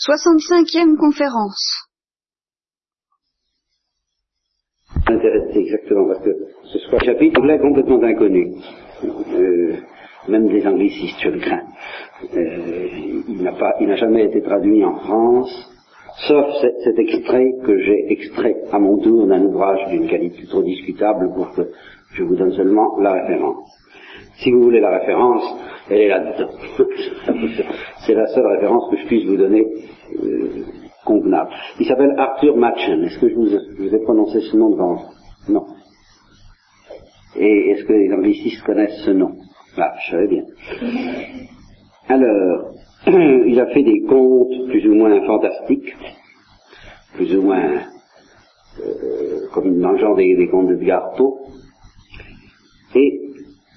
65e conférence. Intéressé exactement parce que ce soit un chapitre anglais complètement inconnu. Euh, même des anglicistes, je le crains. Euh, il n'a jamais été traduit en France, sauf cet extrait que j'ai extrait à mon tour d'un ouvrage d'une qualité trop discutable pour que je vous donne seulement la référence. Si vous voulez la référence, elle est là-dedans. C'est la seule référence que je puisse vous donner euh, convenable. Il s'appelle Arthur Machen. Est-ce que je vous, ai prononcé ce nom devant vous? Non. Et est-ce que les anglicistes connaissent ce nom? Ah, je savais bien. Alors, il a fait des contes plus ou moins fantastiques, plus ou moins euh, comme dans le genre des, contes de Poe. Et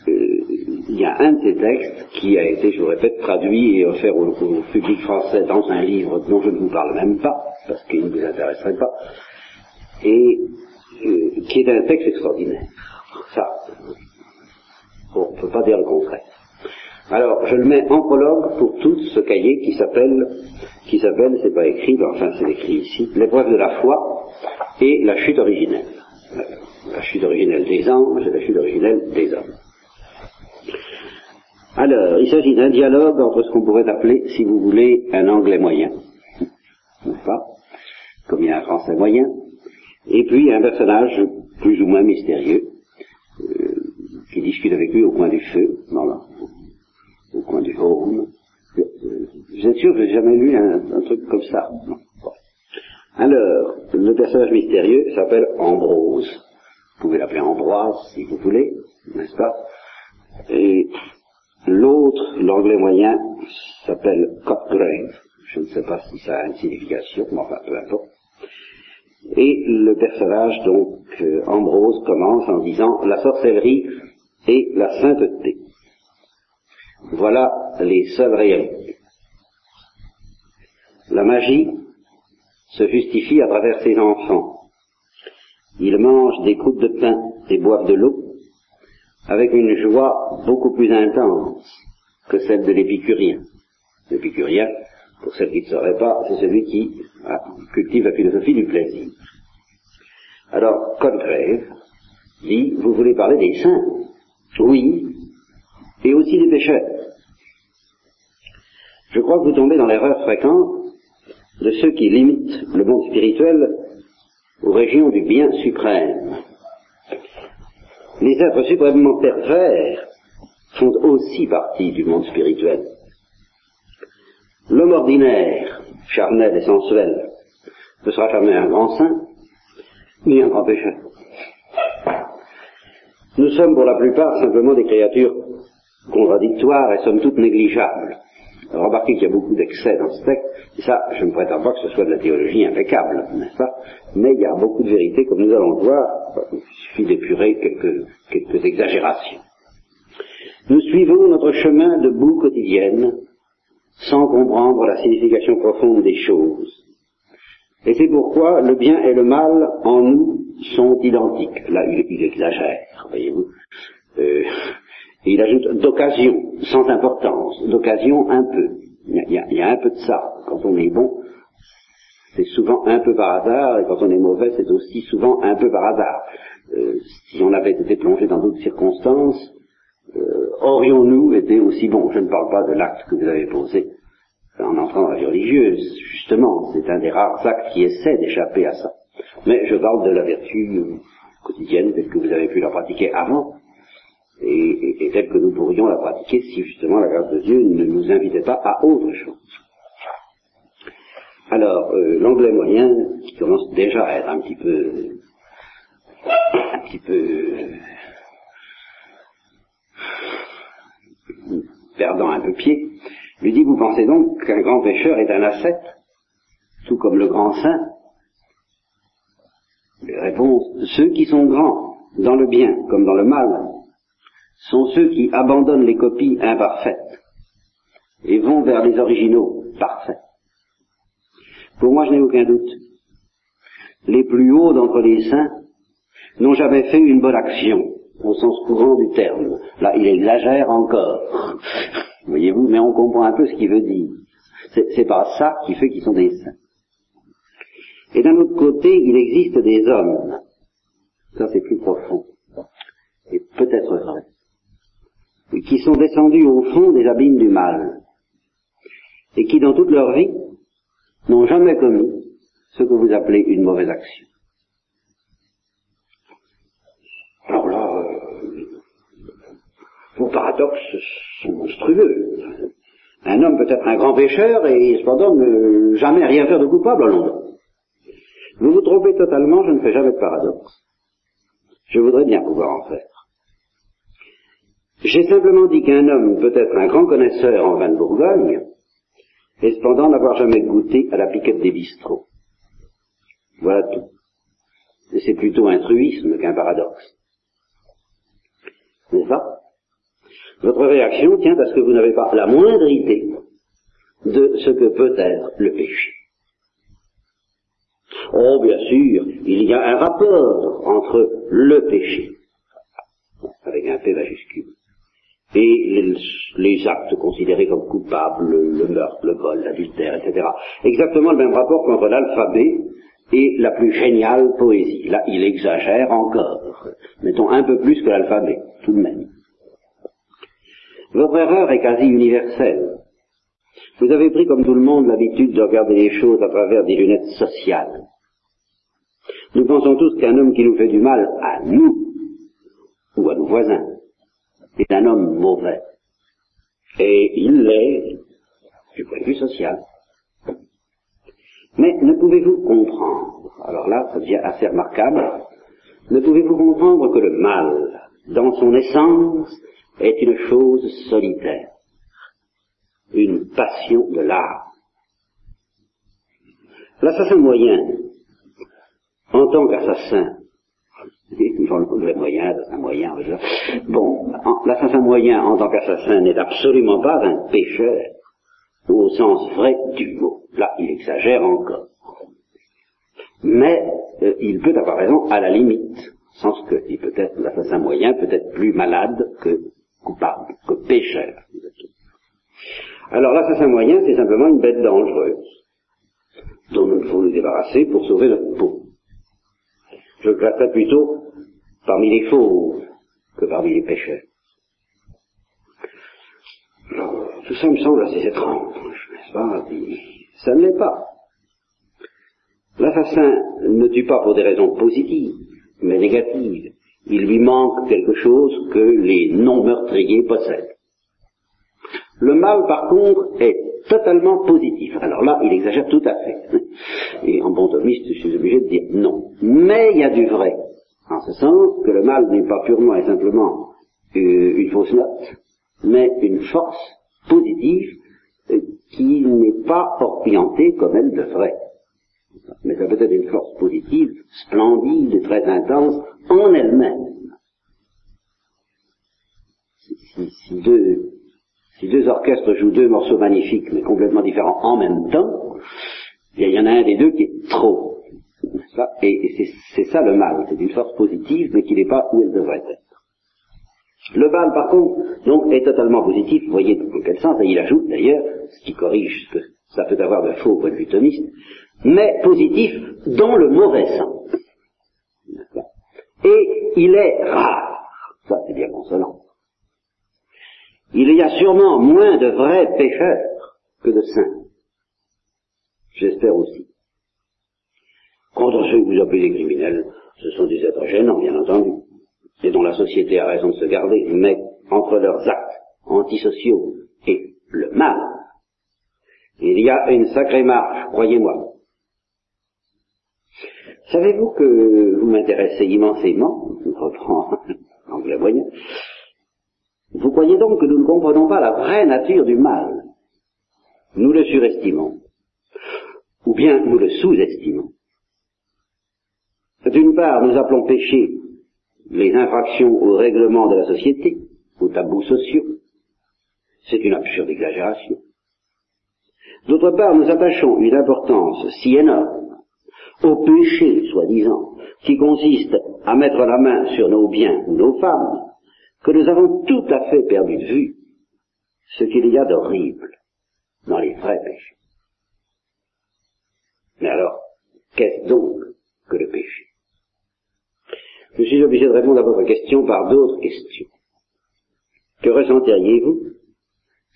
euh, il y a un de ces textes qui a été, je vous répète, traduit et offert au, public français dans un livre dont je ne vous parle même pas, parce qu'il ne vous intéresserait pas, et euh, qui est un texte extraordinaire. Ça, on ne peut pas dire le contraire. Alors, je le mets en prologue pour tout ce cahier qui s'appelle, qui s'appelle, c'est pas écrit, mais enfin c'est écrit ici, l'épreuve de la foi et la chute originelle. La chute originelle des anges et la chute originelle des hommes. Alors, il s'agit d'un dialogue entre ce qu'on pourrait appeler, si vous voulez, un anglais moyen, n'est-ce pas? Comme il y a un français moyen, et puis un personnage plus ou moins mystérieux, euh, qui discute avec lui au coin du feu, dans la, au coin du home. Vous êtes sûr que j'ai jamais lu un, truc comme ça? Alors, le personnage mystérieux s'appelle Ambrose. Vous pouvez l'appeler Ambroise si vous voulez, n'est-ce pas? Et l'autre, l'anglais moyen, s'appelle Cotgrave. Je ne sais pas si ça a une signification, mais enfin peu importe. Et le personnage, donc, euh, Ambrose, commence en disant la sorcellerie et la sainteté. Voilà les seules réalités. La magie se justifie à travers ses enfants. Ils mangent des croûtes de pain et boivent de l'eau avec une joie beaucoup plus intense que celle de l'épicurien. L'épicurien, pour celles qui ne sauraient pas, c'est celui qui cultive la philosophie du plaisir. Alors, Congreve dit, vous voulez parler des saints Oui, et aussi des pécheurs. Je crois que vous tombez dans l'erreur fréquente de ceux qui limitent le monde spirituel aux régions du bien suprême. Les êtres suprêmement pervers font aussi partie du monde spirituel. L'homme ordinaire, charnel et sensuel, ne sera jamais un grand saint, ni un grand pécheur. Nous sommes pour la plupart simplement des créatures contradictoires et sommes toutes négligeables. Remarquez qu'il y a beaucoup d'excès dans ce texte, et ça, je ne prétends pas que ce soit de la théologie impeccable, n'est-ce pas? Mais il y a beaucoup de vérité, comme nous allons le voir, il suffit d'épurer quelques, quelques exagérations. Nous suivons notre chemin de boue quotidienne, sans comprendre la signification profonde des choses. Et c'est pourquoi le bien et le mal en nous sont identiques. Là, il, il exagère, voyez-vous. Euh, il ajoute d'occasion, sans importance, d'occasion un peu. Il y, a, il y, a, un peu de ça. Quand on est bon, c'est souvent un peu par hasard, et quand on est mauvais, c'est aussi souvent un peu par hasard. Euh, si on avait été plongé dans d'autres circonstances, euh, aurions-nous été aussi bons? Je ne parle pas de l'acte que vous avez posé en entrant dans la vie religieuse, justement, c'est un des rares actes qui essaie d'échapper à ça. Mais je parle de la vertu quotidienne telle que vous avez pu la pratiquer avant, et, et, et, telle que nous pourrions la pratiquer si justement la grâce de Dieu ne nous invitait pas à autre chose. Alors, euh, l'anglais moyen, qui commence déjà à être un petit peu, un petit peu perdant un peu pied, lui dit, vous pensez donc qu'un grand pécheur est un ascète, tout comme le grand saint? Réponse, ceux qui sont grands, dans le bien comme dans le mal, sont ceux qui abandonnent les copies imparfaites et vont vers les originaux parfaits. Pour moi, je n'ai aucun doute. Les plus hauts d'entre les saints n'ont jamais fait une bonne action, au sens courant du terme. Là, il exagère encore. Voyez-vous, mais on comprend un peu ce qu'il veut dire. C'est pas ça qui fait qu'ils sont des saints. Et d'un autre côté, il existe des hommes. Ça, c'est plus profond. Et peut-être vrai. Qui sont descendus au fond des abîmes du mal. Et qui, dans toute leur vie, n'ont jamais commis ce que vous appelez une mauvaise action. Alors là, euh, vos paradoxes sont monstrueux. Un homme peut être un grand pécheur et cependant ne jamais rien faire de coupable à Londres. Vous vous trompez totalement, je ne fais jamais de paradoxe. Je voudrais bien pouvoir en faire. J'ai simplement dit qu'un homme peut être un grand connaisseur en vin de Bourgogne, et cependant n'avoir jamais goûté à la piquette des bistrots. Voilà tout. Et c'est plutôt un truisme qu'un paradoxe. N'est-ce pas? Votre réaction tient à ce que vous n'avez pas la moindre idée de ce que peut être le péché. Oh, bien sûr, il y a un rapport entre le péché, avec un P majuscule, et les, actes considérés comme coupables, le meurtre, le vol, l'adultère, etc. Exactement le même rapport qu'entre l'alphabet et la plus géniale poésie. Là, il exagère encore, mettons un peu plus que l'alphabet, tout de même. Votre erreur est quasi universelle. Vous avez pris, comme tout le monde, l'habitude de regarder les choses à travers des lunettes sociales. Nous pensons tous qu'un homme qui nous fait du mal à nous, ou à nos voisins, est un homme mauvais. Et il l'est du point de vue social. Mais ne pouvez-vous comprendre, alors là ça devient assez remarquable, ne pouvez-vous comprendre que le mal, dans son essence, est une chose solitaire, une passion de l'art. L'assassin moyen, en tant qu'assassin, le moyen, un moyen, bon, l'assassin moyen en tant qu'assassin n'est absolument pas un pécheur, au sens vrai du mot. Là, il exagère encore. Mais euh, il peut avoir raison à la limite, sens que il peut être l'assassin moyen peut être plus malade que coupable, que pécheur. Alors l'assassin moyen, c'est simplement une bête dangereuse, dont nous devons nous débarrasser pour sauver notre peau. Je classerais plutôt parmi les fauves que parmi les pécheurs. tout ça me semble assez étrange, n'est-ce pas Ça ne l'est pas. L'assassin ne tue pas pour des raisons positives, mais négatives. Il lui manque quelque chose que les non-meurtriers possèdent. Le mal, par contre, est totalement positif. Alors là, il exagère tout à fait. Et en bon thomiste, je suis obligé de dire non. Mais il y a du vrai. En ce sens que le mal n'est pas purement et simplement euh, une fausse note, mais une force positive euh, qui n'est pas orientée comme elle devrait. Mais ça peut être une force positive, splendide et très intense en elle-même. Si, deux, si deux orchestres jouent deux morceaux magnifiques mais complètement différents en même temps, il y en a un des deux qui est trop. Et, c'est ça le mal, c'est une force positive mais qui n'est pas où elle devrait être. Le mal, par contre, donc, est totalement positif, vous voyez dans quel sens, et il ajoute d'ailleurs, ce qui corrige ce que ça peut avoir de faux au point de vue mais positif dans le mauvais sens. Et il est rare, ça c'est bien consolant. Il y a sûrement moins de vrais pécheurs que de saints. J'espère aussi. Contre ceux que vous appelez des criminels, ce sont des êtres gênants, bien entendu et dont la société a raison de se garder, mais entre leurs actes antisociaux et le mal, il y a une sacrée marche, croyez-moi. Savez-vous que vous m'intéressez immensément, je reprends l'anglais moyen, vous croyez donc que nous ne comprenons pas la vraie nature du mal Nous le surestimons, ou bien nous le sous-estimons. D'une part, nous appelons péché les infractions au règlement de la société, aux tabous sociaux. C'est une absurde exagération. D'autre part, nous attachons une importance si énorme au péché, soi-disant, qui consiste à mettre la main sur nos biens ou nos femmes, que nous avons tout à fait perdu de vue ce qu'il y a d'horrible dans les vrais péchés. Mais alors, qu'est-ce donc que le péché? Je suis obligé de répondre à votre question par d'autres questions. Que ressentiriez-vous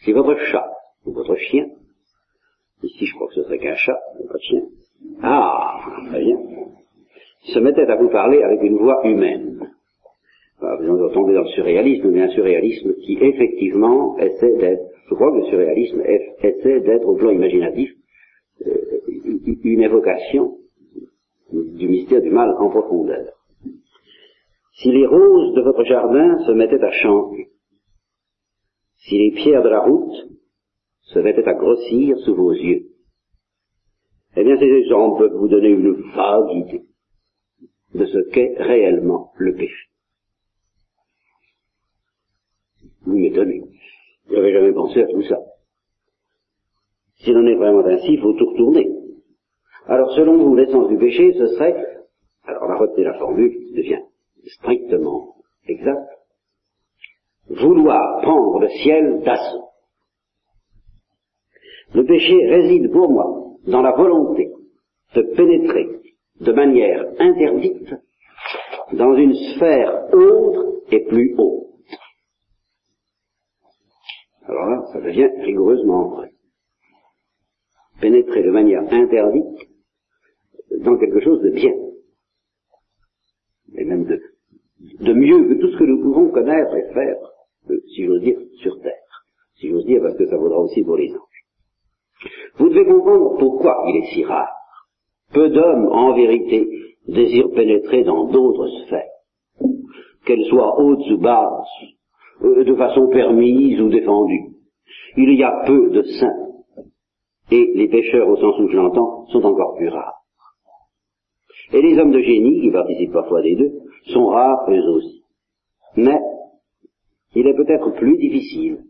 si votre chat ou votre chien, ici je crois que ce serait qu'un chat, pas de chien, ah, très bien, se mettait à vous parler avec une voix humaine? Vous allez tomber dans le surréalisme, mais un surréalisme qui effectivement essaie d'être, je crois que le surréalisme essaie d'être au plan imaginatif euh, une évocation du mystère du mal en profondeur. Si les roses de votre jardin se mettaient à chanter, si les pierres de la route se mettaient à grossir sous vos yeux, eh bien ces exemples peuvent vous donner une vague idée de ce qu'est réellement le péché. Vous m'étonnez. Je n'avais jamais pensé à tout ça. S'il en est vraiment ainsi, il faut tout retourner. Alors, selon vous, l'essence du péché, ce serait, alors on a la formule qui devient strictement exacte, vouloir prendre le ciel d'assaut. Le péché réside pour moi dans la volonté de pénétrer de manière interdite dans une sphère autre et plus haute. Alors là, ça devient rigoureusement vrai. Pénétrer de manière interdite dans quelque chose de bien. Et même de, mieux que tout ce que nous pouvons connaître et faire, euh, si j'ose dire, sur Terre. Si j'ose dire, parce que ça vaudra aussi pour les anges. Vous devez comprendre pourquoi il est si rare. Peu d'hommes, en vérité, désirent pénétrer dans d'autres sphères, qu'elles soient hautes ou basses, euh, de façon permise ou défendue. Il y a peu de saints, et les pécheurs au sens où je l'entends sont encore plus rares. Et les hommes de génie, qui participent parfois des deux, sont rares eux aussi. Mais il est peut-être plus difficile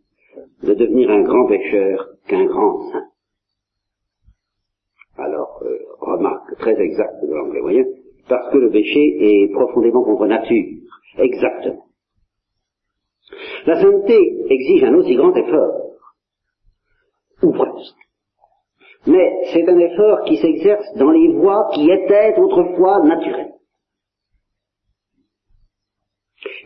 de devenir un grand pécheur qu'un grand saint. Alors, euh, remarque très exacte de l'anglais moyen, parce que le péché est profondément contre nature. Exactement. La sainteté exige un aussi grand effort, ou presque. Mais c'est un effort qui s'exerce dans les voies qui étaient autrefois naturelles.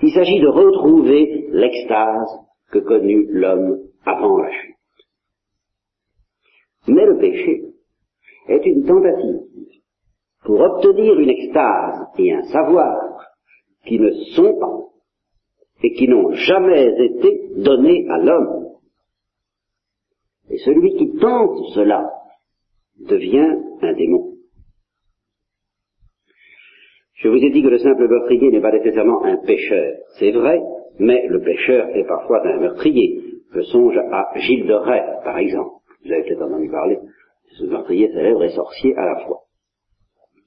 Il s'agit de retrouver l'extase que connut l'homme avant la chute. Mais le péché est une tentative pour obtenir une extase et un savoir qui ne sont pas et qui n'ont jamais été donnés à l'homme. Et celui qui tente cela devient un démon. Je vous ai dit que le simple meurtrier n'est pas nécessairement un pécheur. C'est vrai, mais le pécheur est parfois un meurtrier. Je songe à Gilles de Rais, par exemple. Vous avez peut-être entendu parler de ce meurtrier célèbre et sorcier à la fois,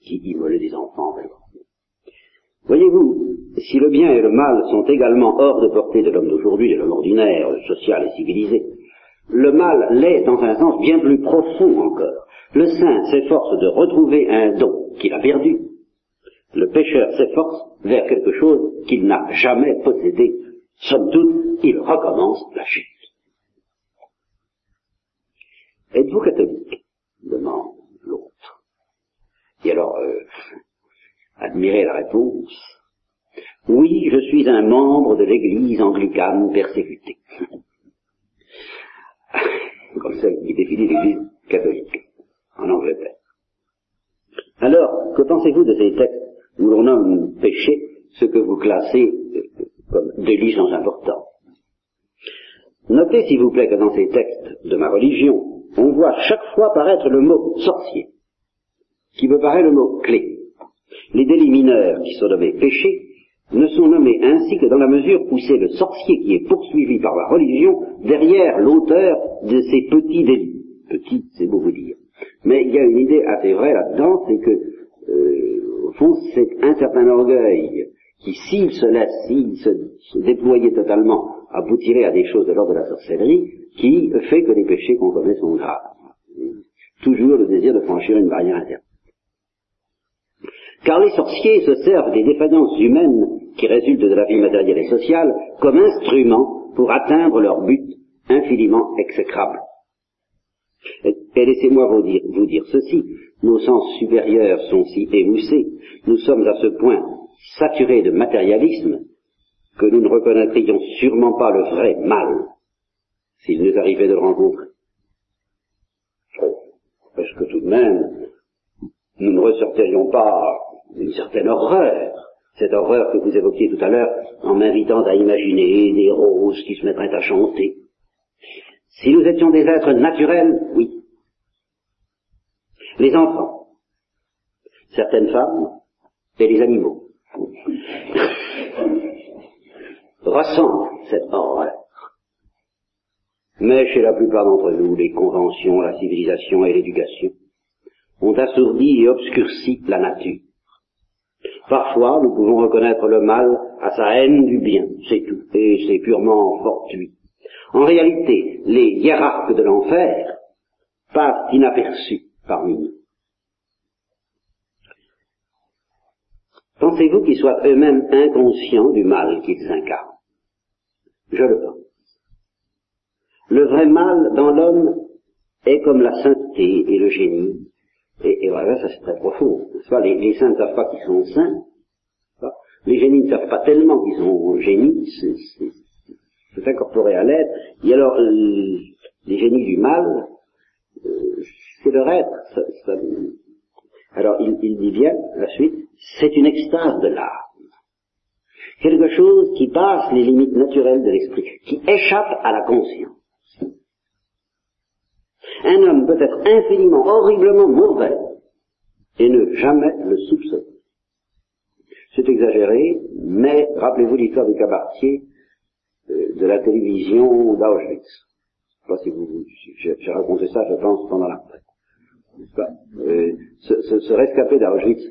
qui immolait des enfants. Voyez-vous, si le bien et le mal sont également hors de portée de l'homme d'aujourd'hui, de l'homme ordinaire, social et civilisé, le mal l'est dans un sens bien plus profond encore. Le saint s'efforce de retrouver un don qu'il a perdu. Le pécheur s'efforce vers quelque chose qu'il n'a jamais possédé. Somme toute, il recommence la chute. Êtes-vous catholique? demande l'autre. Et alors, euh, admirez la réponse. Oui, je suis un membre de l'église anglicane persécutée. Comme ça qui définit l'église catholique en Angleterre. Alors, que pensez-vous de ces textes où l'on nomme péché ce que vous classez euh, comme délit sans Notez s'il vous plaît que dans ces textes de ma religion, on voit chaque fois paraître le mot sorcier, qui me paraît le mot clé. Les délits mineurs qui sont nommés péchés ne sont nommés ainsi que dans la mesure où c'est le sorcier qui est poursuivi par la religion derrière l'auteur de ces petits délits. Petits, c'est beau vous dire. Mais il y a une idée assez vraie là-dedans, c'est que, euh, au fond, c'est un certain orgueil qui, s'il se laisse, s'il se, déployait totalement, aboutirait à des choses de l'ordre de la sorcellerie, qui fait que les péchés qu'on commet sont graves. Toujours le désir de franchir une barrière interne. Car les sorciers se servent des défaillances humaines qui résultent de la vie matérielle et sociale comme instrument pour atteindre leur but infiniment exécrable. Et, laissez-moi vous dire, ceci, nos sens supérieurs sont si émoussés, nous sommes à ce point saturés de matérialisme que nous ne reconnaîtrions sûrement pas le vrai mal s'il nous arrivait de le rencontrer. Parce que tout de même, nous ne ressortirions pas une certaine horreur, cette horreur que vous évoquiez tout à l'heure en m'invitant à imaginer des roses qui se mettraient à chanter. Si nous étions des êtres naturels, oui. Les enfants, certaines femmes et les animaux ressentent cette horreur. Mais chez la plupart d'entre nous, les conventions, la civilisation et l'éducation ont assourdi et obscurci la nature. Parfois, nous pouvons reconnaître le mal à sa haine du bien, c'est tout, et c'est purement fortuit. En réalité, les hiérarques de l'enfer passent inaperçus parmi nous. Pensez-vous qu'ils soient eux-mêmes inconscients du mal qu'ils incarnent? Je le pense. Le vrai mal dans l'homme est comme la sainteté et le génie. Et, voilà, ça c'est très profond. Les, les, saints ne savent pas qu'ils sont saints. Les génies ne savent pas tellement qu'ils sont génies. C'est incorporé à l'être. Et alors, les génies du mal, euh, c'est leur être. alors, il, il dit bien, la suite, c'est une extase de l'âme quelque chose qui passe les limites naturelles de l'esprit, qui échappe à la conscience. Un homme peut être infiniment, horriblement mauvais et ne jamais le soupçonner. C'est exagéré, mais rappelez-vous l'histoire du cabaretier euh, de la télévision d'Auschwitz. Je sais pas si vous, j'ai raconté ça, je pense, pendant la euh, ce, ce, ce rescapé d'Auschwitz,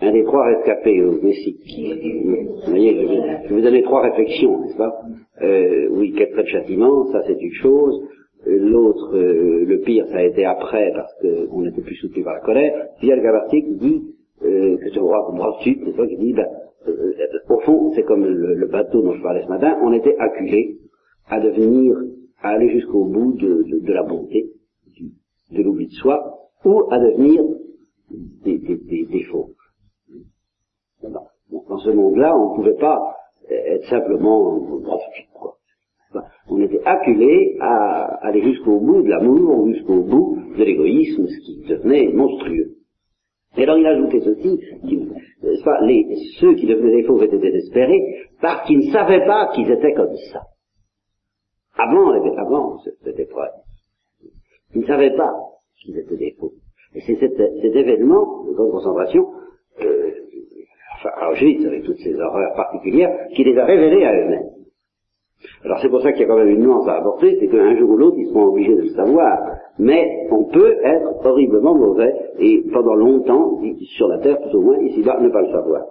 un des trois rescapés au Mexique. Vous voyez, je vais vous donner trois réflexions, n'est-ce pas? Euh, Oui, quel trait de châtiment, ça c'est une chose. L'autre, euh, le pire, ça a été après parce qu'on était plus soutenu par la colère. Puis il y a le Gabartier qui dit, euh, que c'est roi sud, c'est qui dit, ben, euh, au fond, c'est comme le, bateau dont je parlais ce matin, on était acculé à devenir, à aller jusqu'au bout de, de, la bonté, de l'oubli de soi, ou à devenir des, des, des, des faux. Dans ce monde-là, on ne pouvait pas être simplement quoi on était acculé à aller jusqu'au bout de l'amour, jusqu'au bout de l'égoïsme, ce qui devenait monstrueux. Et alors il a ajouté ceci, les, ceux qui devenaient des faux étaient désespérés parce qu'ils ne savaient pas qu'ils étaient comme ça. Avant, avant cette épreuve. Ils ne savaient pas qu'ils étaient des faux. Et c'est cet, événement de concentration, euh, enfin, Auschwitz, avec toutes ces horreurs particulières, qui les a révélés à eux-mêmes. Alors c'est pour ça qu'il y a quand même une nuance à apporter, c'est qu'un jour ou l'autre, ils seront obligés de le savoir. Mais on peut être horriblement mauvais, et pendant longtemps, sur la Terre tout au moins, ici-bas, ne pas le savoir.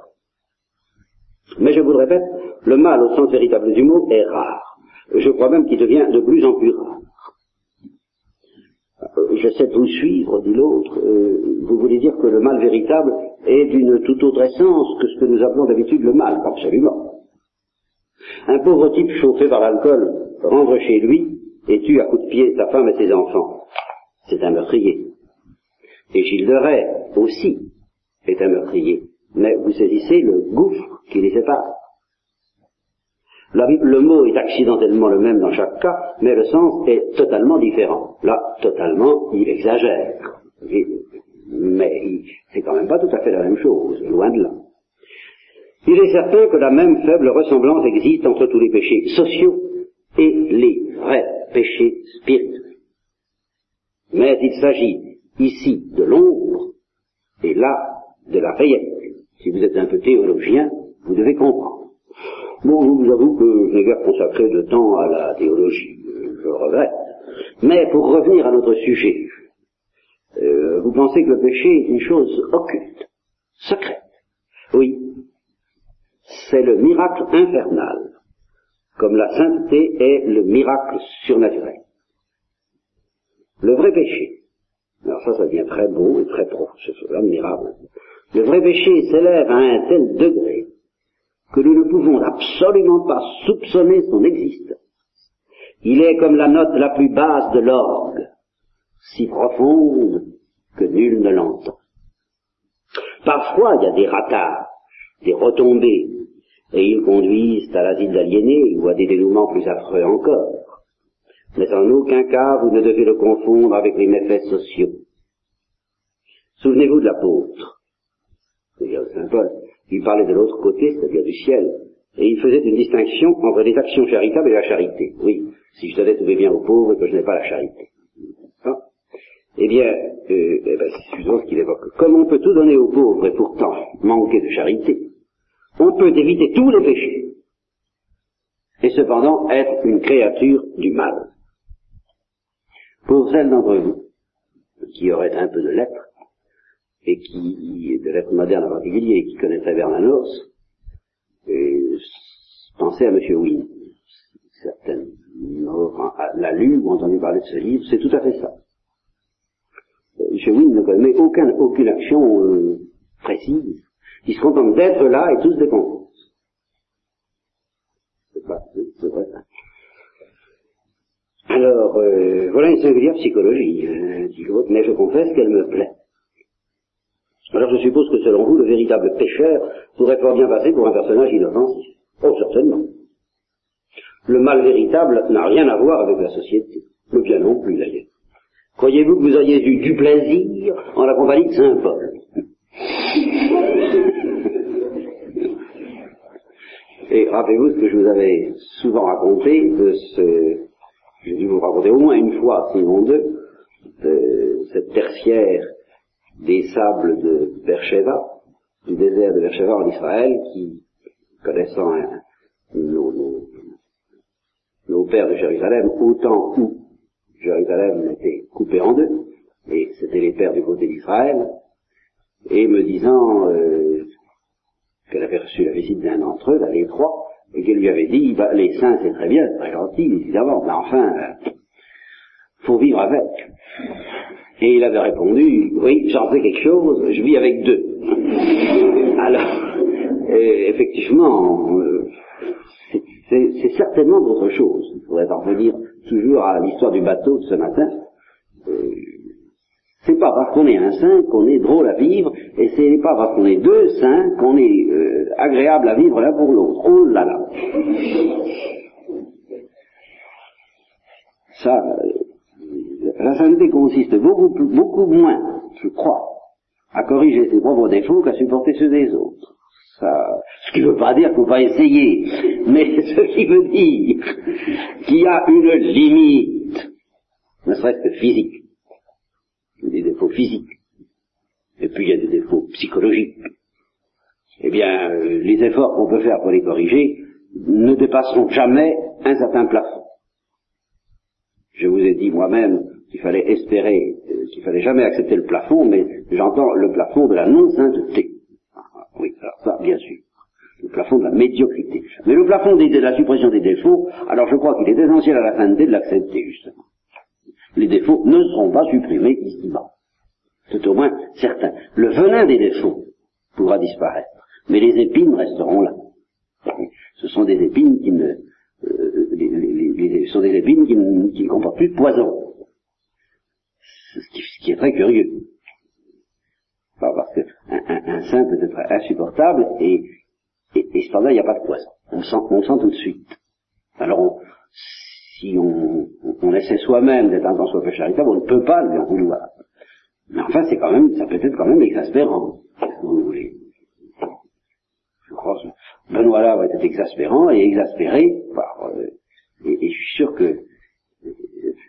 Mais je vous le répète, le mal au sens véritable du mot est rare. Je crois même qu'il devient de plus en plus rare. Euh, j'essaie de vous suivre, dit l'autre. Euh, vous voulez dire que le mal véritable est d'une toute autre essence que ce que nous appelons d'habitude le mal Absolument. Un pauvre type chauffé par l'alcool rentre chez lui et tue à coups de pied sa femme et ses enfants. C'est un meurtrier. Et Gilles de Rais aussi est un meurtrier. Mais vous saisissez le gouffre qui les sépare. le mot est accidentellement le même dans chaque cas, mais le sens est totalement différent. Là, totalement, il exagère. mais c'est quand même pas tout à fait la même chose, loin de là. Il est certain que la même faible ressemblance existe entre tous les péchés sociaux et les vrais péchés spirituels. Mais il s'agit ici de l'ombre et là de la réalité. Si vous êtes un peu théologien, vous devez comprendre. Bon, je vous avoue que je n'ai guère consacré de temps à la théologie, je le regrette. Mais pour revenir à notre sujet, euh, vous pensez que le péché est une chose occulte, secrète. C'est le miracle infernal, comme la sainteté est le miracle surnaturel. Le vrai péché, alors ça, ça devient très beau et très profond, c'est admirable. Le vrai péché s'élève à un tel degré que nous ne pouvons absolument pas soupçonner son existence. Il est comme la note la plus basse de l'orgue, si profonde que nul ne l'entend. Parfois, il y a des ratages, des retombées, et ils conduisent à l'asile d'aliénés ou à des dénouements plus affreux encore. Mais en aucun cas vous ne devez le confondre avec les méfaits sociaux. Souvenez-vous de l'apôtre, c'est-à-dire Saint Paul, il parlait de l'autre côté, c'est-à-dire du ciel, et il faisait une distinction entre les actions charitables et la charité. Oui, si je devais trouver bien aux pauvres et que je n'ai pas la charité. Eh bien, euh, eh ben, c'est ce qu'il évoque. Comme on peut tout donner aux pauvres et pourtant manquer de charité, on peut éviter tous les péchés et cependant être une créature du mal. Pour celles d'entre vous qui auraient un peu de lettres, et qui, de lettres modernes en particulier, et qui connaîtraient Bernanos, pensez à M. Wynne. Certaines l'a lu ou entendu parler de ce livre, c'est tout à fait ça. Euh, M. Wynne ne connaît aucun, aucune action euh, précise, il se contente d'être là et tous décompensent. C'est pas, c'est vrai. Alors, euh, voilà une singulière psychologie, euh, dit l'autre, mais je confesse qu'elle me plaît. Alors je suppose que selon vous, le véritable pécheur pourrait fort bien passer pour un personnage inoffensif. Oh, certainement. Le mal véritable n'a rien à voir avec la société. Le bien non plus, d'ailleurs. Croyez-vous que vous auriez eu du plaisir en la compagnie de Saint Paul Et rappelez-vous ce que je vous avais souvent raconté de ce, j'ai dû vous raconter au moins une fois, sinon deux, de cette tertiaire des sables de Beersheba, du désert de Beersheba en Israël, qui, connaissant nos, nos, pères de Jérusalem, autant où Jérusalem était coupé en deux, et c'était les pères du côté d'Israël, et me disant euh, qu'elle avait reçu la visite d'un d'entre eux, d'aller trois, et qu'elle lui avait dit, bah, les saints c'est très bien, c'est très gentil, évidemment, mais enfin, euh, faut vivre avec. Et il avait répondu, oui, j'en sais quelque chose, je vis avec deux. Alors, effectivement, euh, c'est certainement d'autre chose. Il faudrait en revenir toujours à l'histoire du bateau de ce matin. Euh, c'est pas parce qu'on est un saint qu'on est drôle à vivre, et c'est pas parce qu'on est deux saints qu'on est euh, agréable à vivre l'un pour l'autre. Oh là là. Ça, la sainteté consiste beaucoup, beaucoup moins, je crois, à corriger ses propres défauts qu'à supporter ceux des autres. Ça, ce qui ne veut pas dire qu'il ne faut pas essayer, mais ce qui veut dire qu'il y a une limite, ne serait-ce que physique. Défauts physiques. Et puis il y a des défauts psychologiques. Eh bien, les efforts qu'on peut faire pour les corriger ne dépasseront jamais un certain plafond. Je vous ai dit moi-même qu'il fallait espérer, euh, qu'il fallait jamais accepter le plafond, mais j'entends le plafond de la non-sainteté. Ah, oui, alors ça, bien sûr. Le plafond de la médiocrité. Mais le plafond de la suppression des défauts, alors je crois qu'il est essentiel à la sainteté de l'accepter, justement. Les défauts ne seront pas supprimés ici-bas. C'est au moins certain. Le venin des défauts pourra disparaître, mais les épines resteront là. Ce sont des épines qui ne, euh, ce sont des épines qui ne, qui comportent plus de poison ce qui, est très curieux. parce qu'un un, saint peut être insupportable et, et, cependant il n'y a pas de poison. On sent, on sent tout de suite. Alors si on, on, essaie soi-même d'être un tant soit peu charitable, on ne peut pas lui en vouloir. Mais enfin, c'est quand même, ça peut être quand même exaspérant, si vous voulez. Je crois que Benoît là être exaspérant et exaspéré par, euh, et, je suis sûr que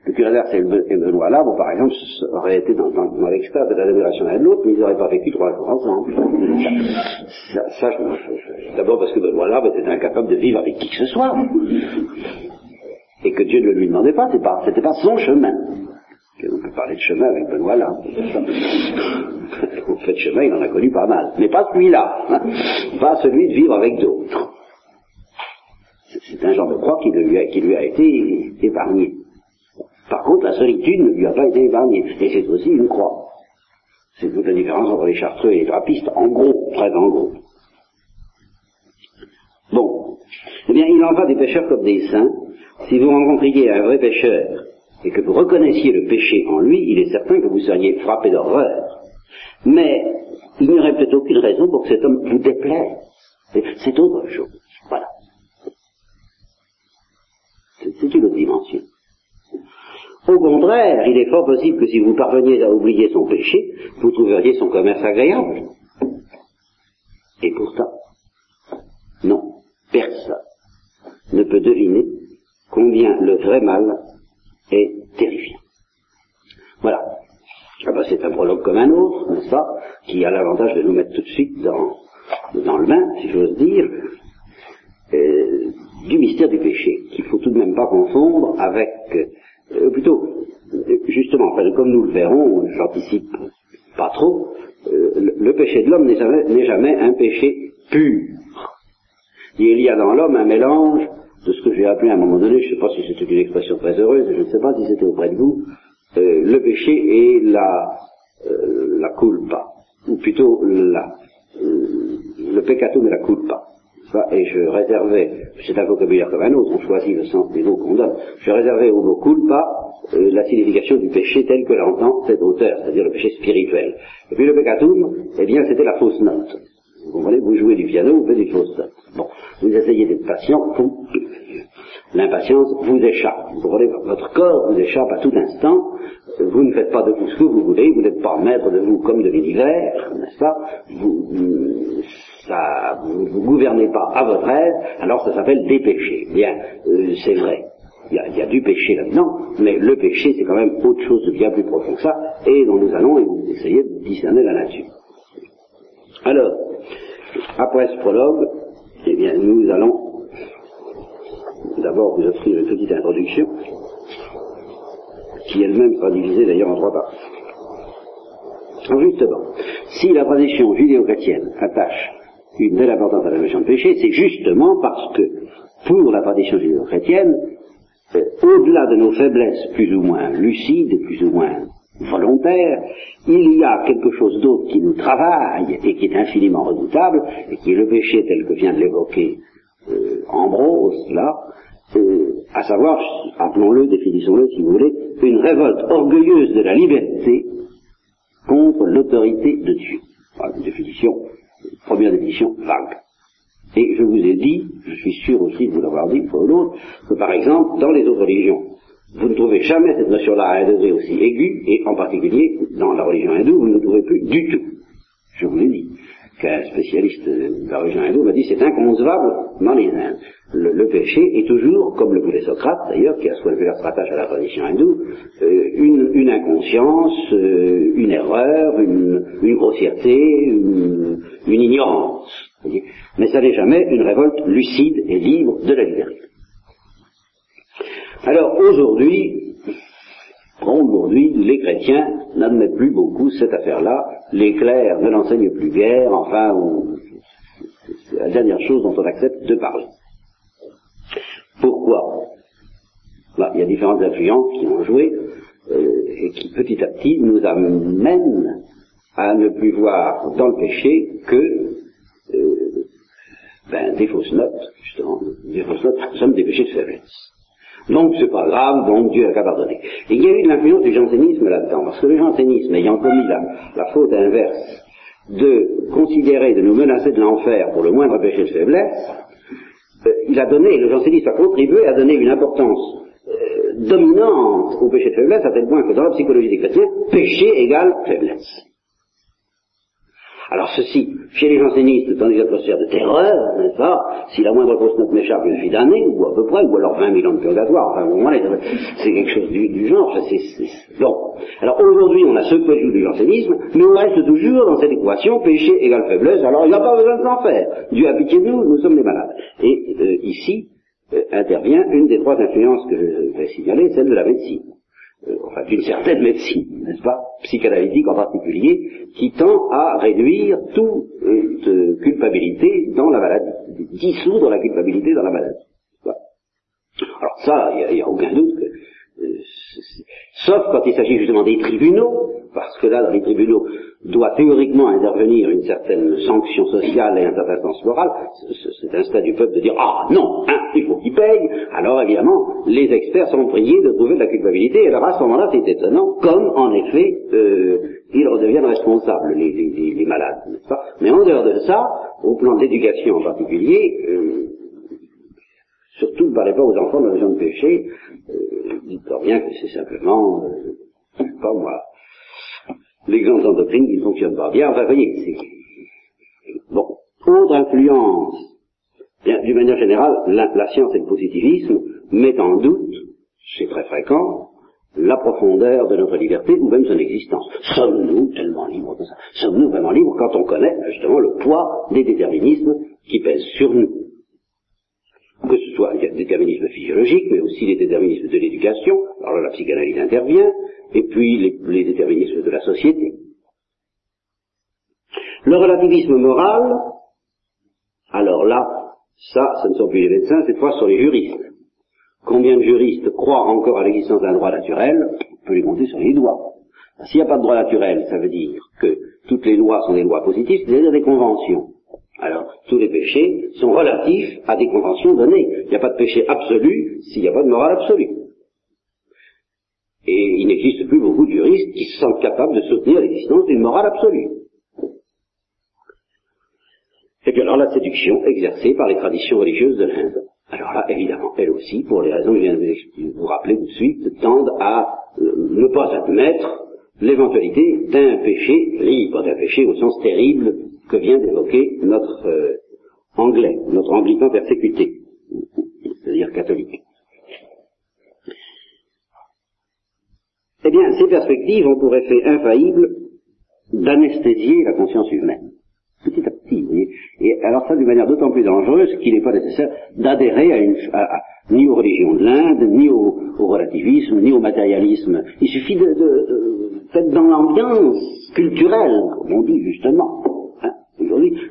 le curé d'Ars et Benoît là, bon, par exemple, auraient été dans, l'extase de la libération l'un de l'autre, mais ils n'auraient pas vécu trois jours ensemble. Ça, d'abord parce que Benoît là était incapable de vivre avec qui que ce soit. Et que Dieu ne lui demandait pas, c'était pas, pas son chemin. On peut parler de chemin avec Benoît là. Au fait de chemin, il en a connu pas mal. Mais pas celui-là. Pas celui de vivre avec d'autres. C'est un genre de croix qui lui a, qui lui a été épargné. Par contre, la solitude ne lui a pas été épargnée. Et c'est aussi une croix. C'est toute la différence entre les chartreux et les trappistes, en gros, très en gros. Bon. Eh bien, il en va des pêcheurs comme des saints. Si vous rencontriez un vrai pêcheur et que vous reconnaissiez le péché en lui, il est certain que vous seriez frappé d'horreur. Mais il n'y aurait peut-être aucune raison pour que cet homme vous déplaise. C'est autre chose. Voilà. C'est une autre dimension. Au contraire, il est fort possible que si vous parveniez à oublier son péché, vous trouveriez son commerce agréable. Et pourtant, non, personne ne peut deviner combien le vrai mal est terrifiant. Voilà. Ah ben, c'est un prologue comme un autre, n'est-ce pas, qui a l'avantage de nous mettre tout de suite dans, dans le bain, si j'ose dire, euh, du mystère du péché, qu'il faut tout de même pas confondre avec, euh, plutôt, justement, comme nous le verrons, j'anticipe pas trop, euh, le, péché de l'homme n'est jamais, un péché pur. Il y a dans l'homme un mélange de ce que j'ai appelé à un moment donné, je ne sais pas si c'était une expression très heureuse, je ne sais pas si c'était auprès de vous, euh, le péché et la, euh, la culpa, ou plutôt la, euh, le peccatum et la culpa. Et je réservais, c'est un vocabulaire comme un autre, on choisit le sens des mots qu'on donne, je réservais au mot culpa euh, la signification du péché tel que l'entend cet auteur, c'est-à-dire le péché spirituel. Et puis le peccatum, eh bien c'était la fausse note. Vous comprenez, vous jouez du piano, vous faites des notes. Bon, vous essayez d'être patient, l'impatience vous échappe. Vous comprenez, votre corps vous échappe à tout instant, vous ne faites pas de vous ce que vous voulez, vous n'êtes pas maître de vous comme de l'univers, n'est-ce pas? Vous, ça, vous ne vous gouvernez pas à votre aise, alors ça s'appelle des péchés. Bien, euh, c'est vrai. Il y, a, y, a, du péché là-dedans, mais le péché c'est quand même autre chose de bien plus profond que ça, et dont nous allons essayer de discerner la nature. Alors, après ce prologue, eh bien, nous allons d'abord vous offrir une petite introduction, qui elle-même sera divisée d'ailleurs en trois parties. Justement, si la tradition judéo-chrétienne attache une belle importance à la notion de péché, c'est justement parce que, pour la tradition judéo-chrétienne, euh, au-delà de nos faiblesses plus ou moins lucides, plus ou moins volontaires, il y a quelque chose d'autre qui nous travaille et qui est infiniment redoutable, et qui est le péché tel que vient de l'évoquer euh, Ambrose, là, euh, à savoir, appelons-le, définissons-le si vous voulez, une révolte orgueilleuse de la liberté contre l'autorité de Dieu. Une définition, première définition vague. Et je vous ai dit, je suis sûr aussi de vous l'avoir dit une fois ou l'autre, que par exemple, dans les autres religions, jamais cette notion-là à un degré aussi aigu, et en particulier dans la religion hindoue, vous ne trouvez plus du tout. Je vous l'ai dit qu'un spécialiste de la religion hindoue m'a dit c'est inconcevable dans les Indes. Le, péché est toujours, comme le voulait Socrate d'ailleurs, qui a ce point de à la religion hindoue, euh, une, inconscience, euh, une erreur, une, une grossièreté, une, une ignorance. Mais ça n'est jamais une révolte lucide et libre de la liberté. Alors aujourd'hui, aujourd'hui, les chrétiens n'admettent plus beaucoup cette affaire-là. Les clercs ne l'enseignent plus guère. Enfin, c'est la dernière chose dont on accepte de parler. Pourquoi? Il y a différentes influences qui ont joué euh, et qui petit à petit nous amènent à ne plus voir dans le péché que euh, ben, des fausses notes, justement, des fausses notes, nous sommes des péchés de faiblesse. Donc c'est pas grave, donc Dieu a qu'à pardonner. Il y a eu de l'influence du jansénisme là-dedans, parce que le jansénisme ayant commis la, la faute inverse de considérer, de nous menacer de l'enfer pour le moindre péché de faiblesse, euh, il a donné, le jansénisme a contribué à donner une importance euh, dominante au péché de faiblesse, à tel point que dans la psychologie des chrétiens, péché égale faiblesse. Alors ceci, chez les jansénistes, dans des atmosphères de terreur, n'est-ce pas Si la moindre grosse note m'échappe, je suis damné, ou à peu près, ou alors 20 000 ans de purgatoire, enfin, au moins, c'est quelque chose du, genre. C'est. Bon. Alors aujourd'hui, on a ce préjugé du jansénisme, mais on reste toujours dans cette équation, péché égale faiblesse, alors il n'y a pas besoin de s'en faire. Dieu a pitié de nous, nous sommes les malades. Et euh, ici, euh, intervient une des trois influences que je vais signaler, celle de la médecine. Euh, enfin d'une certaine médecine, n'est-ce pas, psychanalytique en particulier, qui tend à réduire toute euh, culpabilité dans la maladie, dissoudre la culpabilité dans la maladie. Alors ça, il n'y a, a, aucun doute que, sauf quand il s'agit justement des tribunaux, parce que là, dans les tribunaux, doit théoriquement intervenir une certaine sanction sociale et un certain sens moral, ce, ce, c'est un stade du peuple de dire ah non, hein, il faut qu'il paye. Alors évidemment, les experts sont priés de trouver de la culpabilité. Et alors à ce moment-là, c'est étonnant, comme en effet euh, ils redeviennent responsables, les, les, les malades, n'est-ce pas? Mais en dehors de ça, au plan de l'éducation en particulier, euh, surtout ne parlez pas aux enfants de la de péché, euh, dites bien que c'est simplement, euh, pas moi, l'exemple d'endoctrine qui ne fonctionne pas bien. Enfin, voyez, c'est... Bon. Autre influence. D'une manière générale, la, la, science et le positivisme mettent en doute, c'est très fréquent, la profondeur de notre liberté ou même son existence. Sommes-nous tellement libres que ça? Sommes-nous vraiment libres quand on connaît justement le poids des déterminismes qui pèsent sur nous? Que ce soit des déterminismes physiologiques, mais aussi les déterminismes de l'éducation, alors là la psychanalyse intervient, et puis les, les déterminismes de la société. Le relativisme moral, alors là, ça, ce ne sont plus les médecins, cette fois ce sont les juristes. Combien de juristes croient encore à l'existence d'un droit naturel On peut les compter sur les doigts. S'il n'y a pas de droit naturel, ça veut dire que toutes les lois sont des lois positives, c'est-à-dire des conventions. Alors, tous les péchés sont relatifs à des conventions données. Il n'y a pas de péché absolu s'il n'y a pas de morale absolue. Et il n'existe plus beaucoup de juristes qui se sentent capables de soutenir l'existence d'une morale absolue. Et puis alors la séduction exercée par les traditions religieuses de l'Inde. Alors là, évidemment, elle aussi, pour les raisons que je viens de vous rappeler tout de suite, tendent à euh, ne pas admettre l'éventualité d'un péché libre, d'un péché au sens terrible que vient d'évoquer notre euh, anglais, notre anglican persécuté, c'est-à-dire catholique. Eh bien, ces perspectives ont pour effet infaillible d'anesthésier la conscience humaine. Petit à petit. Et alors ça, d'une manière d'autant plus dangereuse qu'il n'est pas nécessaire d'adhérer ni aux religions de l'Inde, ni au, relativisme, ni au matérialisme. Il suffit de, de, de dans l'ambiance culturelle, comme on dit justement,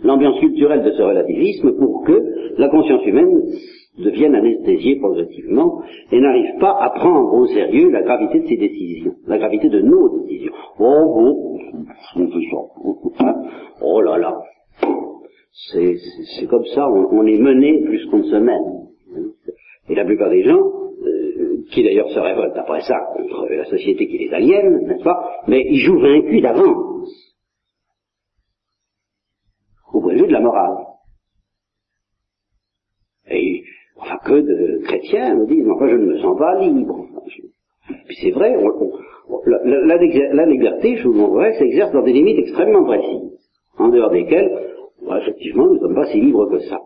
l'ambiance culturelle de ce relativisme pour que la conscience humaine devienne anesthésiée progressivement et n'arrive pas à prendre au sérieux la gravité de ses décisions, la gravité de nos décisions. Oh, oh, ça. Hein oh là là. C'est comme ça, on, est mené plus qu'on se mène. Et la plupart des gens, euh, qui d'ailleurs se révoltent après ça contre la société qui les aliène, n'est-ce pas, mais ils jouent vaincus d'avance au point de la morale. Et enfin, que de chrétiens me disent, enfin, je ne me sens pas libre. Puis c'est vrai, la, liberté, je vous montrerai, s'exerce dans des limites extrêmement précises, en dehors desquelles, effectivement, nous ne sommes pas si libres que ça.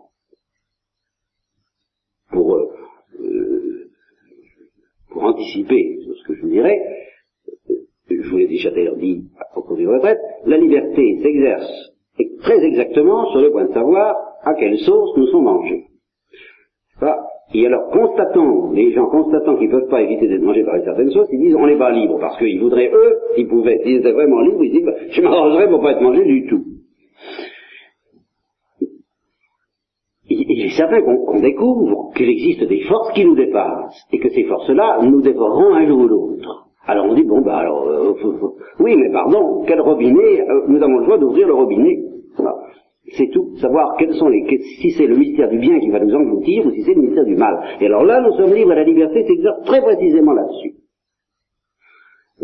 Pour, euh, euh, anticiper ce que je vous dirais, euh, je vous l'ai déjà d'ailleurs dit à propos du retraite, la liberté s'exerce très exactement sur le point de savoir à quelle sauce nous sommes mangés. Et alors, constatant, les gens constatant qu'ils ne peuvent pas éviter d'être mangés par une certaine sauce, ils disent on n'est pas libre, parce qu'ils voudraient, eux, s'ils pouvaient, s'ils étaient vraiment libres, ils disent bah, je m'arrangerais pour pas être mangé du tout. Il est certain qu'on découvre qu'il existe des forces qui nous dépassent, et que ces forces-là nous dévoreront un jour ou l'autre. Alors on dit, bon, bah alors, euh, oui, mais pardon, quel robinet euh, Nous avons le choix d'ouvrir le robinet. C'est tout, savoir quels sont les, si c'est le mystère du bien qui va nous engloutir ou si c'est le mystère du mal. Et alors là, nous sommes libres et la liberté s'exerce très précisément là-dessus.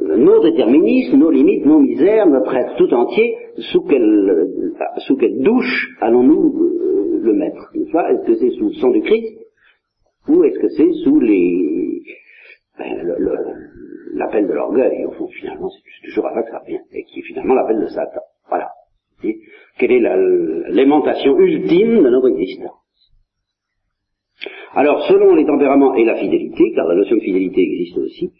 Nos déterminismes, nos limites, nos misères, notre être tout entier, sous quelle, sous quelle douche allons-nous euh, le mettre Est-ce que c'est sous le sang du Christ ou est-ce que c'est sous les, ben, l'appel de l'orgueil, au fond, finalement, c'est toujours à ça que ça revient, et qui est finalement l'appel de Satan. Voilà. Quelle est l'aimantation ultime de notre existence. Alors, selon les tempéraments et la fidélité, car la notion de fidélité existe aussi,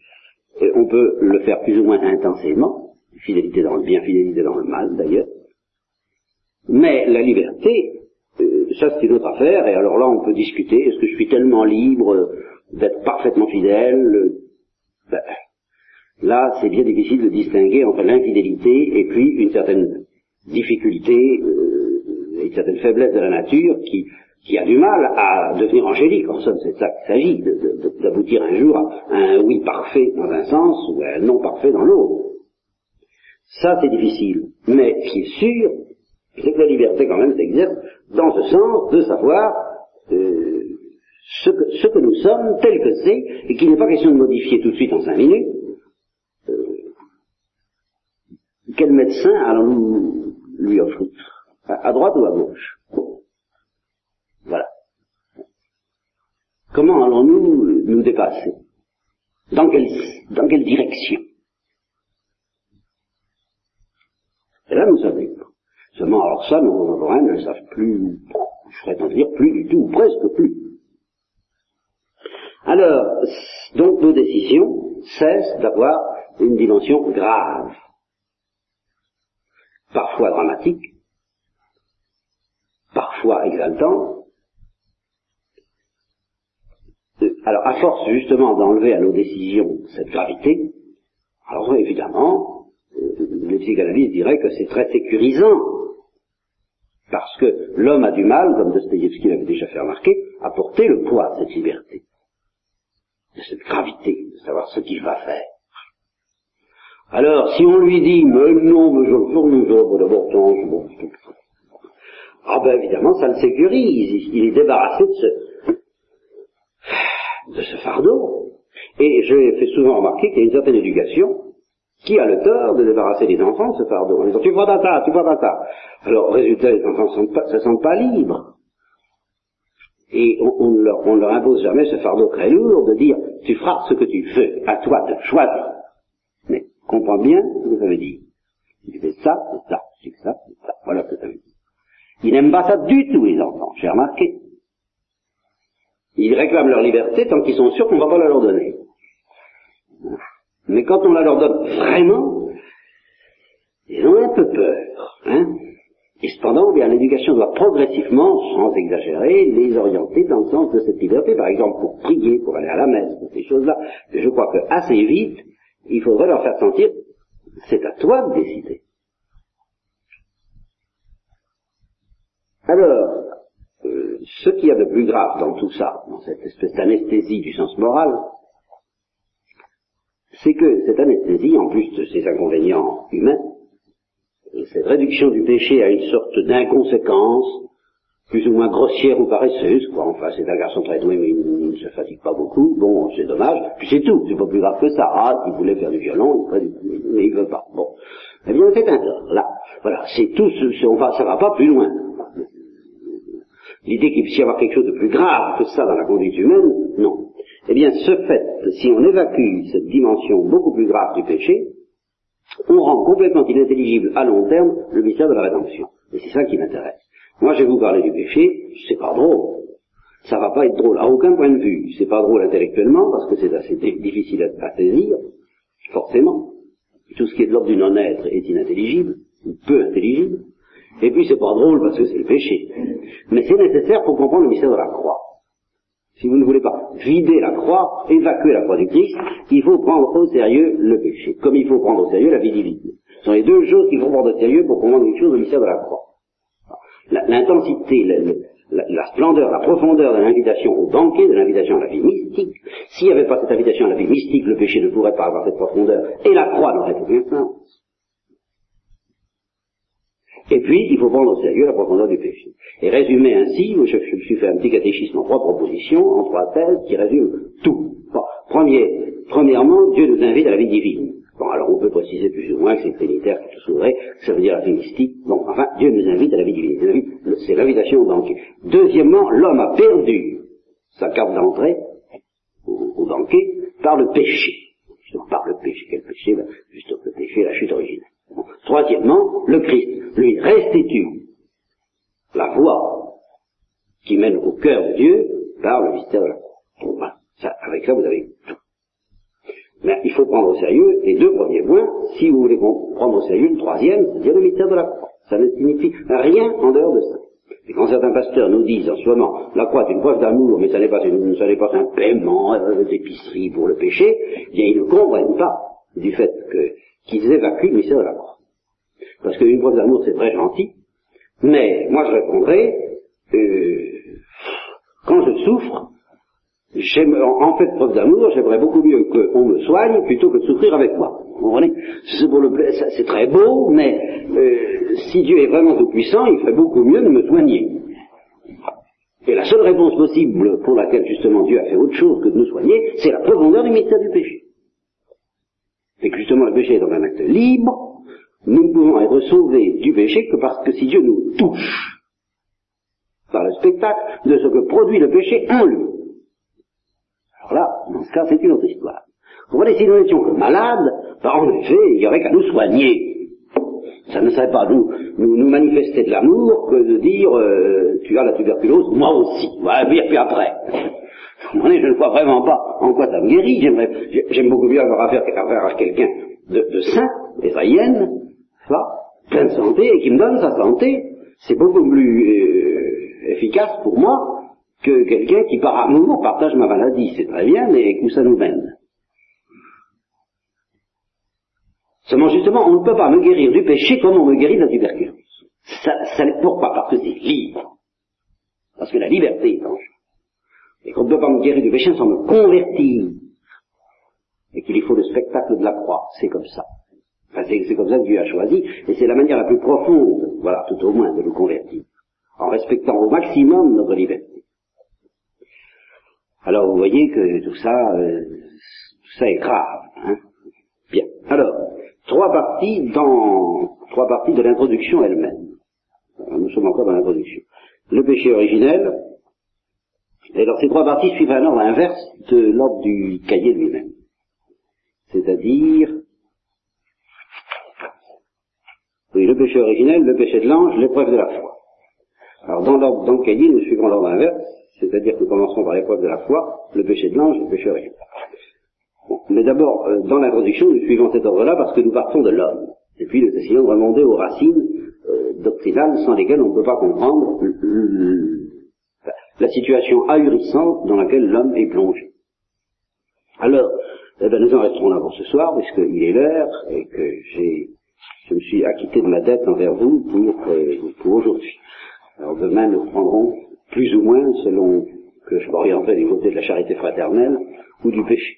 on peut le faire plus ou moins intensément, fidélité dans le bien, fidélité dans le mal d'ailleurs, mais la liberté, euh, ça c'est une autre affaire, et alors là on peut discuter, est-ce que je suis tellement libre d'être parfaitement fidèle? Ben, Là, c'est bien difficile de distinguer entre l'infidélité et puis une certaine difficulté euh, une certaine faiblesse de la nature qui, qui a du mal à devenir angélique. En somme, c'est ça qu'il s'agit, d'aboutir un jour à un oui parfait dans un sens ou à un non parfait dans l'autre. Ça, c'est difficile. Mais ce qui est sûr, c'est que la liberté, quand même, s'exerce dans ce sens de savoir euh, ce, que, ce, que, nous sommes, tel que c'est, et qu'il n'est pas question de modifier tout de suite en cinq minutes. Euh, quel médecin allons-nous lui offrir à, droite ou à gauche? Voilà. Comment allons-nous nous dépasser dans quelle, dans quelle direction? Et là, nous savons. Seulement, alors ça, nos contemporains ne le savent plus, je ferais en dire plus du tout, ou presque plus. Alors, donc nos décisions cessent d'avoir une dimension grave, parfois dramatique, parfois exaltante. Alors, à force justement d'enlever à nos décisions cette gravité, alors évidemment, euh, les psychanalystes diraient que c'est très sécurisant parce que l'homme a du mal, comme Dostoevsky l'avait déjà fait remarquer, à porter le poids de cette liberté, de cette gravité, de savoir ce qu'il va faire. Alors, si on lui dit, mais non, mais je le fournis d'importance, bon, ah ben évidemment, ça le sécurise, il est débarrassé de ce, de ce fardeau. Et j'ai fait souvent remarquer qu'il y a une certaine éducation qui a le tort de débarrasser les enfants de ce fardeau en disant tu vois ça, tu vois ça. Alors, résultat, les enfants ne se sentent pas libres. Et on, ne leur, leur impose jamais ce fardeau très lourd de dire tu feras ce que tu veux, à toi de choisir. Comprends bien ce que ça veut dire. Tu fais ça, c'est ça, fais ça, c'est ça. Voilà ce que ça veut dire. Ils n'aiment pas ça du tout, les enfants, j'ai remarqué. Ils réclament leur liberté tant qu'ils sont sûrs qu'on ne va pas la leur donner. Mais quand on la leur donne vraiment, ils ont un peu peur. Hein et cependant, bien, l'éducation doit progressivement, sans exagérer, les orienter dans le sens de cette liberté. Par exemple, pour prier, pour aller à la messe, pour ces choses-là. Je crois que assez vite, il faudrait leur faire sentir, c'est à toi de décider. Alors, euh, ce qu'il y a de plus grave dans tout ça, dans cette espèce d'anesthésie du sens moral, c'est que cette anesthésie, en plus de ses inconvénients humains, cette réduction du péché à une sorte d'inconséquence, plus ou moins grossière ou paresseuse, quoi. Enfin, c'est un garçon très doué, mais il, ne se fatigue pas beaucoup. Bon, c'est dommage. Puis c'est tout. C'est pas plus grave que ça. Ah, s'il voulait faire du violon, il mais il veut pas. Bon. Eh bien, c'est un tort. Là. Voilà. C'est tout ce, on va, ça va pas plus loin. L'idée qu'il puisse y avoir quelque chose de plus grave que ça dans la conduite humaine, non. Eh bien, ce fait, si on évacue cette dimension beaucoup plus grave du péché, on rend complètement inintelligible à long terme le mystère de la rédemption. Et c'est ça qui m'intéresse. Moi, je vais vous parler du péché, c'est pas drôle. Ça va pas être drôle à aucun point de vue. C'est pas drôle intellectuellement parce que c'est assez difficile à, saisir, forcément. Tout ce qui est de l'ordre du non-être est inintelligible, ou peu intelligible. Et puis c'est pas drôle parce que c'est le péché. Mais c'est nécessaire pour comprendre le mystère de la croix. Si vous ne voulez pas vider la croix, évacuer la croix du Christ, il faut prendre au sérieux le péché, comme il faut prendre au sérieux la vie divine. Ce sont les deux choses qu'il faut prendre au sérieux pour comprendre une chose, le mystère de la croix. L'intensité, la, splendeur, la profondeur de l'invitation au banquet, de l'invitation à la vie mystique. S'il n'y avait pas cette invitation à la vie mystique, le péché ne pourrait pas avoir cette profondeur, et la croix n'aurait aucun sens. Et puis, il faut prendre au sérieux la profondeur du péché. Et résumer ainsi, je, me suis fait un petit catéchisme en trois propositions, en trois thèses, qui résument tout. premièrement, Dieu nous invite à la vie divine. Bon, alors on peut préciser plus ou moins que c'est trinitaire qui tout que ça veut dire la vie mystique. Bon, enfin, Dieu nous invite à la vie divine. C'est l'invitation banquet. Deuxièmement, l'homme a perdu sa carte d'entrée au, banquet par le péché. Par le péché. Quel péché? Ben, Juste le péché, la chute originelle. Troisièmement, le Christ, lui, restitue la voie qui mène au cœur de Dieu par le mystère de la croix. avec ça, vous avez tout. Mais il faut prendre au sérieux les deux premiers points, si vous voulez prendre au sérieux le troisième, c'est-à-dire le mystère de la croix. Ça ne signifie rien en dehors de ça. Et quand certains pasteurs nous disent en ce moment, la croix est une preuve d'amour, mais ça n'est pas, pas un paiement euh, d'épicerie pour le péché, eh bien ils ne comprennent pas du fait qu'ils évacuent le mystère de la croix. Parce qu'une preuve d'amour, c'est très gentil, mais moi je répondrai, euh, quand je souffre, en fait preuve d'amour, j'aimerais beaucoup mieux qu'on me soigne plutôt que de souffrir avec moi. Vous comprenez? C'est très beau, mais euh, si Dieu est vraiment tout puissant, il ferait beaucoup mieux de me soigner. Et la seule réponse possible pour laquelle justement Dieu a fait autre chose que de nous soigner, c'est la profondeur du mystère du péché. Et que justement le péché est dans un acte libre, nous ne pouvons être sauvés du péché que parce que si Dieu nous touche par le spectacle de ce que produit le péché en lui. Alors là, dans ce cas, c'est une autre histoire. Vous voyez, si nous n'étions que malades, ben, en effet, il n'y aurait qu'à nous soigner. Ça ne serait pas nous, nous, manifester de l'amour que de dire euh, tu as la tuberculose, moi aussi. Voilà, puis après. je ne vois vraiment pas en quoi ça me guérit. J'aime beaucoup mieux avoir affaire, à quelqu'un de, de sain, israélienne, plein de santé, et qui me donne sa santé. C'est beaucoup plus euh, efficace pour moi que quelqu'un qui par amour partage ma maladie. C'est très bien, mais où ça nous mène? Seulement justement, on ne peut pas me guérir du péché comme on me guérit de la tuberculose. Ça, ça, pourquoi? Parce que c'est libre. Parce que la liberté est en jeu. Et qu'on ne peut pas me guérir du péché sans me convertir. Et qu'il faut le spectacle de la croix. C'est comme ça. Enfin, c'est comme ça que Dieu a choisi. Et c'est la manière la plus profonde, voilà, tout au moins, de nous convertir. En respectant au maximum notre liberté. Alors vous voyez que tout ça, euh, tout ça est grave. Hein Bien. Alors, trois parties dans trois parties de l'introduction elle-même. Nous sommes encore dans l'introduction. Le péché originel. Et alors ces trois parties suivent un ordre inverse de l'ordre du cahier lui-même. C'est-à-dire oui, le péché originel, le péché de l'ange, l'épreuve de la foi. Alors dans, l'ordre, dans le cahier, nous suivrons l'ordre inverse, c'est-à-dire que nous commencerons par l'épreuve de la foi, le péché de l'ange et le péché originel. Mais d'abord, euh, dans l'introduction, nous suivons cet ordre-là parce que nous partons de l'homme. Et puis nous essayons de remonter aux racines euh, doctrinales sans lesquelles on ne peut pas comprendre la situation ahurissante dans laquelle l'homme est plongé. Alors, eh ben, nous en resterons là pour ce soir, puisqu'il est l'heure et que j'ai, je me suis acquitté de ma dette envers vous pour, euh, pour aujourd'hui. Alors demain, nous reprendrons plus ou moins selon que je m'orienterai du côté de la charité fraternelle ou du péché.